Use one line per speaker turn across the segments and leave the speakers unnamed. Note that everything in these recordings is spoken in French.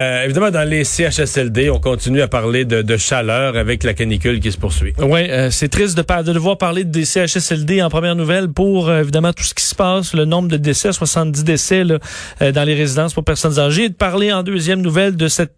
Euh, évidemment, dans les CHSLD, on continue à parler de, chaleur avec la canicule qui se poursuit.
Oui, euh, c'est triste de, de devoir parler des CHSLD en première nouvelle pour euh, évidemment tout ce qui se passe, le nombre de décès, 70 décès là, dans les résidences pour personnes âgées, et de parler en deuxième nouvelle de cette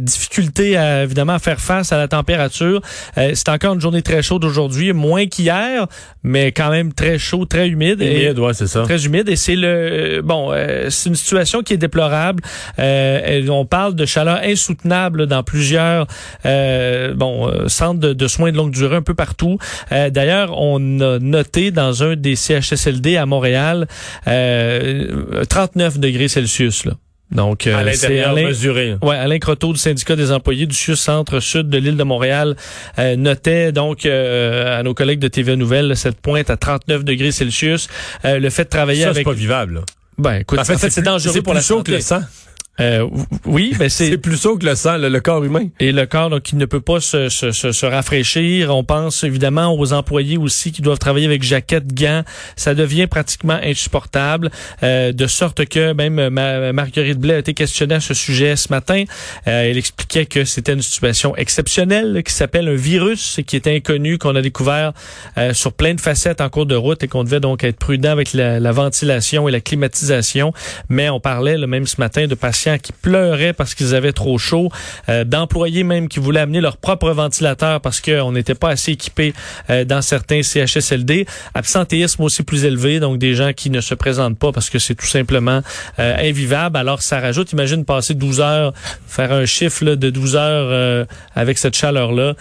difficulté à, évidemment à faire face à la température. c'est encore une journée très chaude aujourd'hui, moins qu'hier, mais quand même très chaud, très humide.
Humide, ouais, c'est ça.
Très humide et c'est le bon, c'est une situation qui est déplorable. On on parle de chaleur insoutenable dans plusieurs euh, bon euh, centres de, soins de longue durée un peu partout. Euh, d'ailleurs, on a noté dans un des CHSLD à Montréal 39 degrés Celsius. Là.
Donc, à l'intérieur mesuré.
Ouais, Alain Croteau du syndicat des employés du centre-sud de l'île de Montréal notait donc à nos collègues de TV Nouvelles cette pointe à 39 degrés Celsius. le fait de travailler
Ça,
avec.
c'est pas vivable.
Ben, écoute, en fait, c'est dangereux pour la santé.
que le sang.
Euh, oui, mais c'est
plus chaud que le sang, le, corps humain.
Et le corps donc, qui ne peut pas se, se, se, rafraîchir. On pense évidemment aux employés aussi qui doivent travailler avec jaquettes, gants. Ça devient pratiquement insupportable, euh, de sorte que même Marguerite Blais a été questionnée à ce sujet ce matin. Euh, elle expliquait que c'était une situation exceptionnelle qui s'appelle un virus qui est inconnu, qu'on a découvert euh, sur plein de facettes en cours de route et qu'on devait donc être prudent avec la, la, ventilation et la climatisation. Mais on parlait le même ce matin de patients qui pleuraient parce qu'ils avaient trop chaud, euh, d'employés même qui voulaient amener leur propre ventilateur parce qu'on n'était pas assez équipés euh, dans certains CHSLD. Absentéisme aussi plus élevé, donc des gens qui ne se présentent pas parce que c'est tout simplement euh, invivable. Alors ça rajoute, imagine passer 12 heures, faire un chiffre de 12 heures avec cette chaleur-là.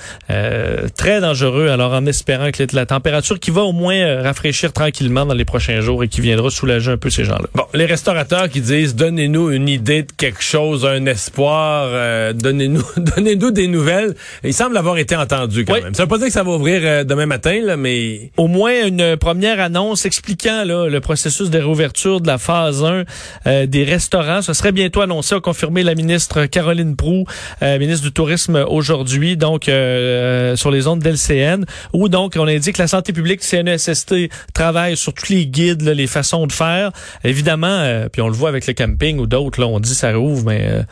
très dangereux. Alors en espérant que la température qui va au moins rafraîchir tranquillement dans les prochains jours et qui viendra soulager un peu ces gens-là.
Bon, les restaurateurs qui disent donnez-nous une idée quelque chose, un espoir, euh, donnez-nous donnez-nous des nouvelles. Il semble avoir été entendu quand même. Ça veut pas dire que ça va ouvrir euh, demain matin, là, mais...
Au moins une première annonce expliquant là, le processus de réouverture de la phase 1 euh, des restaurants. Ce serait bientôt annoncé, a confirmé la ministre Caroline Proux, ministre du Tourisme aujourd'hui, donc sur les ondes d'LCN, où donc on indique que la santé publique, CNESST, travaille sur tous les guides, les façons de faire. Évidemment, puis on le voit avec le camping ou d'autres, là, on dit ça rouvre, mais euh,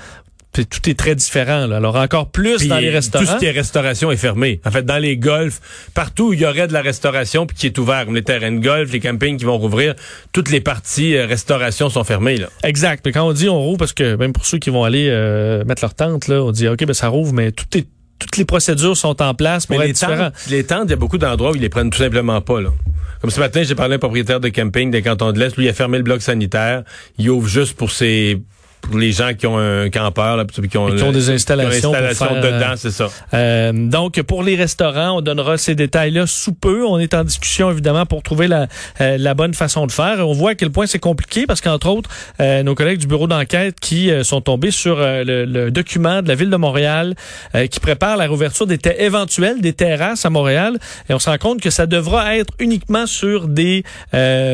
tout est très différent. Là. Alors encore plus dans les restaurants.
Tout ce qui est restauration est fermé. En fait, dans les golfs, partout où il y aurait de la restauration puis qui est ouvert, comme les terrains de golf, les campings qui vont rouvrir, toutes les parties euh, restauration sont fermées. Là.
Exact. Mais quand on dit on rouvre, parce que même pour ceux qui vont aller euh, mettre leur tente, là, on dit ok, ben ça rouvre, mais tout est toutes les procédures sont en place pour
mais
être les
les tentes, il y a beaucoup d'endroits où ils les prennent tout simplement pas. Là. Comme ce matin, j'ai parlé à un propriétaire de camping des cantons de l'Est. Lui, il a fermé le bloc sanitaire. Il ouvre juste pour ses pour les gens qui ont un campeur, là,
qui ont, qui ont des installations,
dedans, c'est ça.
Euh, donc, pour les restaurants, on donnera ces détails-là sous peu. On est en discussion, évidemment, pour trouver la, euh, la bonne façon de faire. On voit à quel point c'est compliqué parce qu'entre autres, euh, nos collègues du bureau d'enquête qui sont tombés sur le, le, document de la Ville de Montréal qui prépare la réouverture des éventuelle des terrasses à Montréal. Et on se rend compte que ça devra être uniquement sur des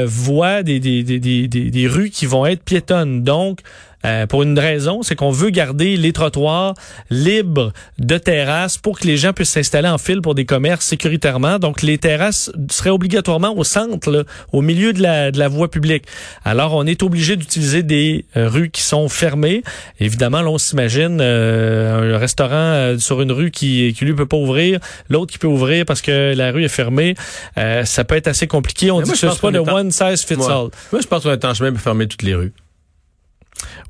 voies, des, des, des, des, des rues qui vont être piétonnes. Donc, euh, pour une raison, c'est qu'on veut garder les trottoirs libres de terrasses pour que les gens puissent s'installer en file pour des commerces sécuritairement. Donc, les terrasses seraient obligatoirement au centre, au milieu de la, de la voie publique. Alors, on est obligé d'utiliser des euh, rues qui sont fermées. Évidemment, là, on s'imagine euh, un restaurant sur une rue qui, qui lui peut pas ouvrir, l'autre qui peut ouvrir parce que la rue est fermée. ça peut être assez compliqué. On dit que ce pas de one size fits all.
Moi, je pense qu'on est en chemin pour fermer toutes les rues.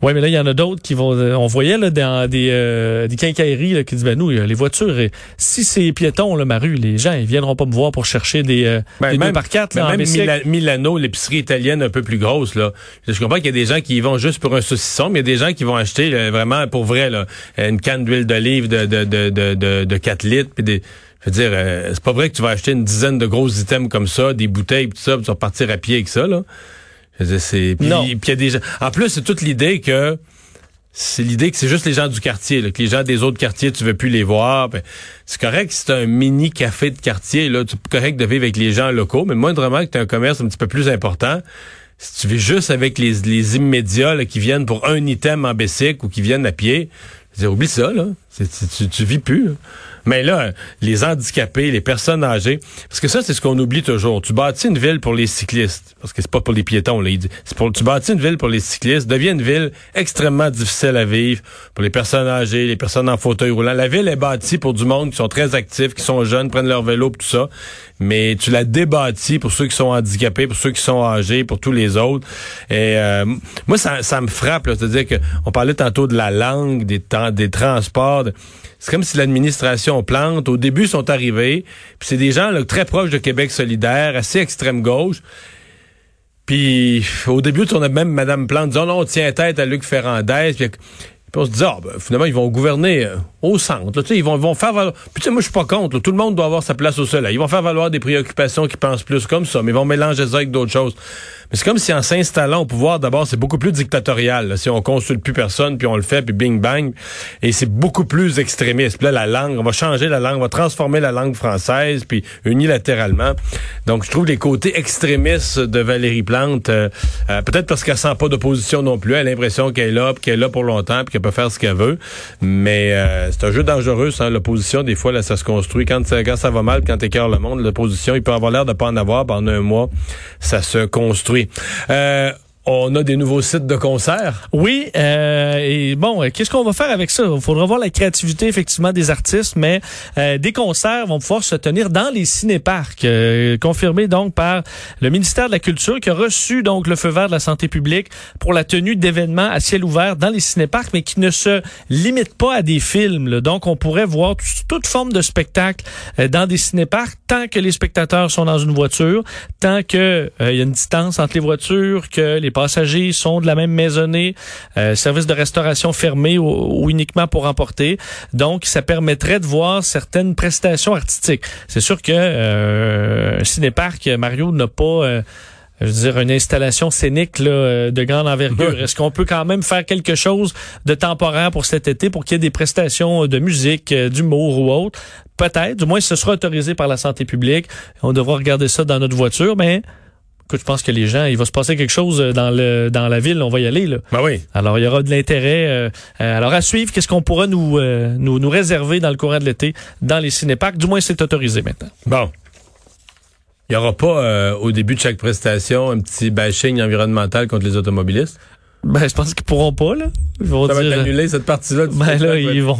Oui, mais là, il y en a d'autres qui vont. Euh, on voyait là, dans des, euh, des quincailleries qui disent ben nous, les voitures, si c'est piéton, là, ma rue, les gens, ils viendront pas me voir pour chercher des, euh,
ben, même, par quatre. Là, même Milano, l'épicerie italienne un peu plus grosse, là. Je comprends qu'il y a des gens qui y vont juste pour un saucisson, mais il y a des gens qui vont acheter vraiment pour vrai là, une canne d'huile d'olive de, de, de, de, de, 4 litres. Puis des, je veux dire, c'est pas vrai que tu vas acheter une dizaine de gros items comme ça, des bouteilles, tout ça, puis tu vas repartir à pied avec ça, là. C'est puis, y a des gens. En plus, c'est toute l'idée que c'est l'idée que c'est juste les gens du quartier, là, que les gens des autres quartiers, tu veux plus les voir. Ben, c'est correct si c'est un mini café de quartier, là, c'est correct de vivre avec les gens locaux, mais moindrement que tu as un commerce un petit peu plus important, si tu vis juste avec les, les immédiats qui viennent pour un item en Bessic ou qui viennent à pied, oublie ça, là. tu, tu vis plus. Mais là, les handicapés, les personnes âgées, parce que ça, c'est ce qu'on oublie toujours. Tu bâtis une ville pour les cyclistes, parce que c'est pas pour les piétons, là. C'est pour, tu bâtis une ville pour les cyclistes, devient une ville extrêmement difficile à vivre pour les personnes âgées, les personnes en fauteuil roulant. La ville est bâtie pour du monde qui sont très actifs, qui sont jeunes, prennent leur vélo, tout ça. Mais tu la débâtis pour ceux qui sont handicapés, pour ceux qui sont âgés, pour tous les autres. Et euh, moi, ça, ça me frappe, c'est-à-dire que on parlait tantôt de la langue, des, des transports. C'est comme si l'administration plante. Au début, ils sont arrivés. Puis c'est des gens là, très proches de Québec solidaire, assez extrême gauche. Puis au début, on a même Mme Plante disant non, on tient tête à Luc Ferrandez. Puis, on se dit, ah, ben, finalement, ils vont gouverner euh, au centre. ils vont, vont faire valoir. Puis tu sais, moi, je suis pas contre. Tout le monde doit avoir sa place au soleil. Ils vont faire valoir des préoccupations qui pensent plus comme ça, mais ils vont mélanger ça avec d'autres choses. C'est comme si en s'installant au pouvoir, d'abord, c'est beaucoup plus dictatorial. Si on consulte plus personne, puis on le fait, puis bing bang. Et c'est beaucoup plus extrémiste. Puis là, la langue, on va changer la langue, on va transformer la langue française, puis unilatéralement. Donc, je trouve les côtés extrémistes de Valérie Plante, euh, euh, peut-être parce qu'elle sent pas d'opposition non plus. Elle a l'impression qu'elle est là, qu'elle est là pour longtemps, puis qu'elle peut faire ce qu'elle veut. Mais euh, c'est un jeu dangereux, ça, l'opposition. Des fois, là, ça se construit. Quand, quand ça va mal, quand t'écœures le monde, l'opposition, il peut avoir l'air de pas en avoir pendant un mois. Ça se construit. Euh, on a des nouveaux sites de concerts.
Oui, euh, et bon, qu'est-ce qu'on va faire avec ça? Il faudra voir la créativité effectivement des artistes, mais euh, des concerts vont pouvoir se tenir dans les cinéparcs, euh, confirmé donc par le ministère de la Culture qui a reçu donc le feu vert de la santé publique pour la tenue d'événements à ciel ouvert dans les cinéparcs, mais qui ne se limite pas à des films. Donc, on pourrait voir toute forme de spectacle euh, dans des cinéparcs tant que les spectateurs sont dans une voiture, tant que euh, il y a une distance entre les voitures, que les passagers sont de la même maisonnée, euh, service de restauration fermé ou, uniquement pour emporter. Donc, ça permettrait de voir certaines prestations artistiques. C'est sûr que euh, Cinéparc, Mario n'a pas... Euh, je veux dire, une installation scénique là, euh, de grande envergure. Est-ce qu'on peut quand même faire quelque chose de temporaire pour cet été pour qu'il y ait des prestations de musique, d'humour ou autre? Peut-être. Du moins, ce sera autorisé par la santé publique. On devra regarder ça dans notre voiture, mais Écoute, je pense que les gens, il va se passer quelque chose euh, dans le dans la ville, on va y aller là.
Ben oui.
Alors il y aura de l'intérêt. Euh, euh, alors à suivre, qu'est-ce qu'on pourra nous, nous nous réserver dans le courant de l'été dans les cinéparcs Du moins, c'est autorisé maintenant.
Bon. Il n'y aura pas au début de chaque prestation un petit bashing environnemental contre les automobilistes?
Ben, je pense qu'ils pourront pas, là.
Ils vont ça dire, va annulé, cette partie-là.
Ben là, ils vont.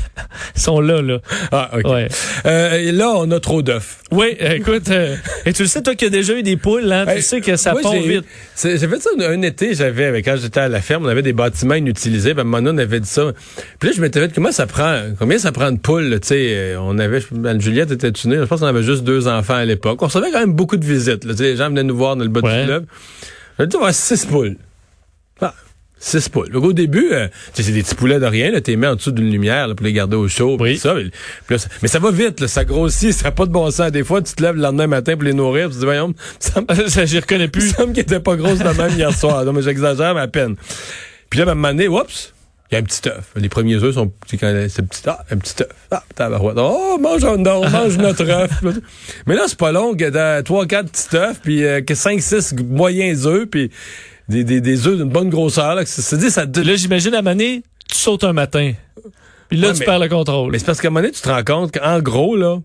ils sont là, là.
Ah, OK. Ouais. Euh, là, on a trop d'œufs.
Oui, écoute, euh, et tu le sais, toi qui as déjà eu des poules, hein, tu sais que ça part vite.
J'ai fait ça un, été, j'avais, quand j'étais à la ferme, on avait des bâtiments inutilisés, ben, on avait dit ça. Puis là, je m'étais dit, comment ça prend, combien ça prend de poules, tu sais, euh, on avait, Juliette était tunée, je pense qu'on avait juste deux enfants à l'époque. On recevait quand même beaucoup de visites, là, les gens venaient nous voir dans le bas du club. J'ai dit, ouais, six poules. Ah, six poules. au début, euh, c'est des petits poulets de rien, là, t'es mis en dessous d'une lumière là, pour les garder au chaud. Oui. Ça, mais, ça va vite, là, ça grossit, ça n'a pas de bon sens. Des fois, tu te lèves le lendemain matin pour les nourrir, tu te dis, voyons, ça,
ça j'y reconnais plus.
Ça me qui était pas grosse de même hier soir. Non, mais j'exagère, mais à peine. Puis là, à un moment donné, oups, il y a un petit œuf. Les premiers œufs sont petits quand c'est petit ah, un petit œuf. Ah, tabarouette. Oh, mange un on mange notre œuf. Mais là, c'est pas long, il y a 3 4 petits œufs puis euh, 5 6 moyens œufs puis des, des, des œufs d'une bonne grosseur. Là, ça, ça,
là j'imagine à Mané, tu sautes un matin. Puis là, tu perds le contrôle.
Mais c'est parce qu'à un moment donné, tu te rends compte qu'en gros, là,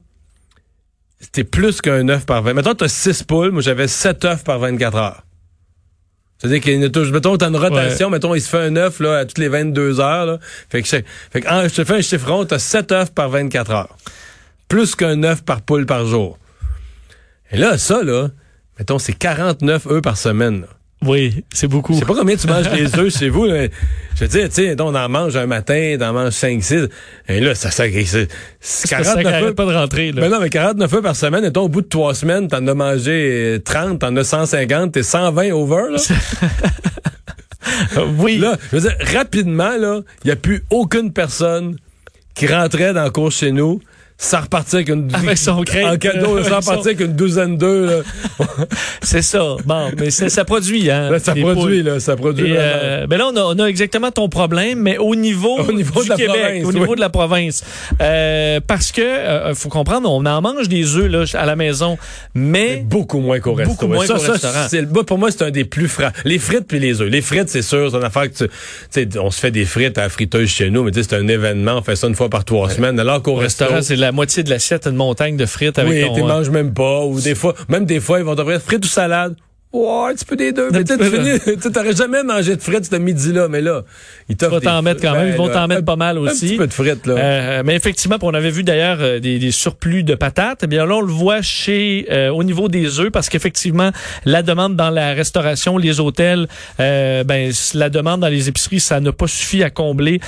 c'était plus qu'un œuf par 20. Mettons, tu as 6 poules, moi j'avais 7 œufs par 24 heures. C'est-à-dire qu'il mettons, t'as une rotation, mettons, il se fait un œuf, là, à toutes les 22 heures, là. Fait que, je, fait que, je te fais un chiffron, t'as 7 œufs par 24 heures. Plus qu'un œuf par poule par jour. Et là, ça, là, mettons, c'est 49 œufs par semaine, là.
Oui, c'est beaucoup.
Je sais pas combien tu manges des œufs chez vous. Là. Je veux dire, tu sais, on en mange un matin, on en mange 5, 6. Et là, ça, ça, c'est,
49 œufs. pas de rentrer, là.
Mais non, mais 49 œufs par semaine, et au bout de trois semaines, t'en as mangé 30, t'en as 150, t'es 120 over, là.
oui.
Là, je veux dire, rapidement, là, il n'y a plus aucune personne qui rentrait dans le cours chez nous ça repartit avec une
avec son
en cadeau, ça repartit avec une douzaine d'œufs.
c'est ça. Bon, mais ça produit, hein.
ça produit, là, ça produit.
Euh, ben là, on a, on a, exactement ton problème, mais au niveau,
au niveau
du
de la
Québec,
province,
au niveau de la province, euh, parce que euh, faut comprendre, on en mange des œufs là à la maison, mais,
mais beaucoup moins qu'au restaurant.
Beaucoup moins
ça, ça,
restaurant.
C'est, pour moi, c'est un des plus fra... Les frites puis les œufs. Les frites, c'est sûr, c'est une affaire que tu, sais, on se fait des frites à la friteuse chez nous, mais c'est un événement, on fait ça une fois par trois semaines. Alors qu'au
restaurant, c'est la moitié de l'assiette une montagne de frites avec
oui,
ton...
tu manges même pas. Ou des fois, même des fois, ils vont t'offrir frites ou salade. Ouais, un petit peu des deux. Mais tu t'aurais jamais mangé de frites ce midi-là, mais là, ils
vont t'en mettre quand même. Ils vont t'en mettre pas mal aussi.
Un petit peu de frites, là.
Euh, mais effectivement, on avait vu d'ailleurs euh, des, des, surplus de patates. Eh bien là, on le voit chez euh, au niveau des œufs parce qu'effectivement, la demande dans la restauration, les hôtels, euh, ben la demande dans les épiceries, ça n'a pas suffi à combler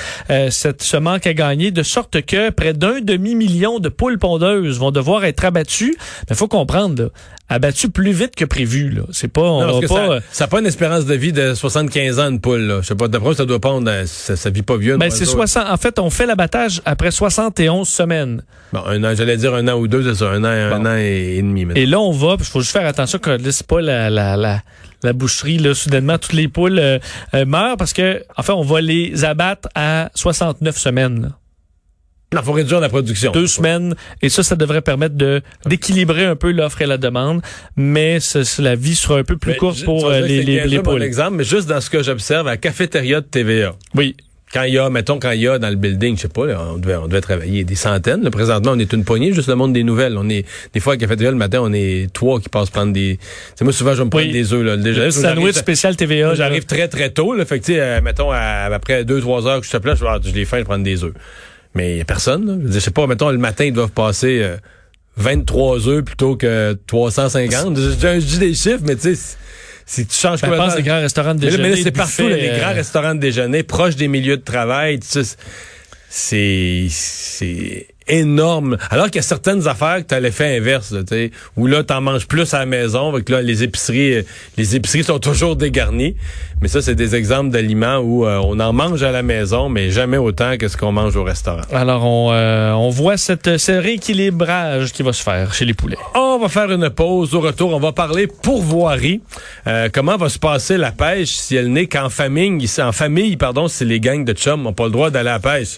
cette, ce manque à gagner, de sorte que près d'un demi-million de poules pondeuses vont devoir être abattues. Mais faut comprendre, là, abattues plus vite que prévu. Là. C'est pas, on
non,
va
pas. Ça n'a pas une espérance de vie de 75 ans une poule. Là. Je sais pas. D'après ça doit pas. Ça, ça vit pas vieux.
Ben c'est 60. En fait, on fait l'abattage après 71 semaines.
Bon, un an. J'allais dire un an ou deux, c'est ça. Un an, un an et, demi. Maintenant.
Et là, on va. Il faut juste faire attention que c'est pas la, la, la la boucherie, là, soudainement, toutes les poules euh, euh, meurent parce que, en fait, on va les abattre à 69 semaines. Là.
Il faut réduire la production.
Deux semaines. Et ça, ça devrait permettre de d'équilibrer un peu l'offre et la demande. Mais la vie sera un peu plus courte pour euh, les, les, les poules.
exemple, mais juste dans ce que j'observe, à la cafétéria de TVA.
Oui.
Quand il y a, mettons, quand il y a dans le building, je sais pas, on, devait, on devait travailler des centaines. Là, présentement, on est une poignée, juste le monde des nouvelles. On est, des fois, à la cafétéria, le matin, on est trois qui passent prendre des, c'est moi, souvent, je vais me prendre des œufs, là.
Déjà, sandwich spécial TVA.
J'arrive très, très tôt, là. Fait que, tu sais, mettons, après deux, trois heures que je te place, je, ah, je les faim, je prends des œufs. Mais il n'y a personne. Je sais pas, mettons, le matin, ils doivent passer 23 œufs plutôt que 350. je, dis des chiffres, mais tu sais, si tu changes
ben, pense les grands restaurants de déjeuner.
Mais, là, c'est partout, là, les grands restaurants de déjeuner, proches des milieux de travail. C'est... c'est énorme. Alors qu'il y a certaines affaires que tu as l'effet inverse, là, où là, tu en manges plus à la maison, avec là, les épiceries, les épiceries sont toujours dégarnies. Mais ça, c'est des exemples d'aliments où euh, on en mange à la maison, mais jamais autant que ce qu'on mange au restaurant.
Alors, on, euh, on voit cette, ce rééquilibrage qui va se faire chez les poulets.
On va faire une pause. Au retour, on va parler pourvoirie. Euh, comment va se passer la pêche si elle n'est qu'en famille, en famille, pardon, si les gangs de chums n'ont pas le droit d'aller à la pêche?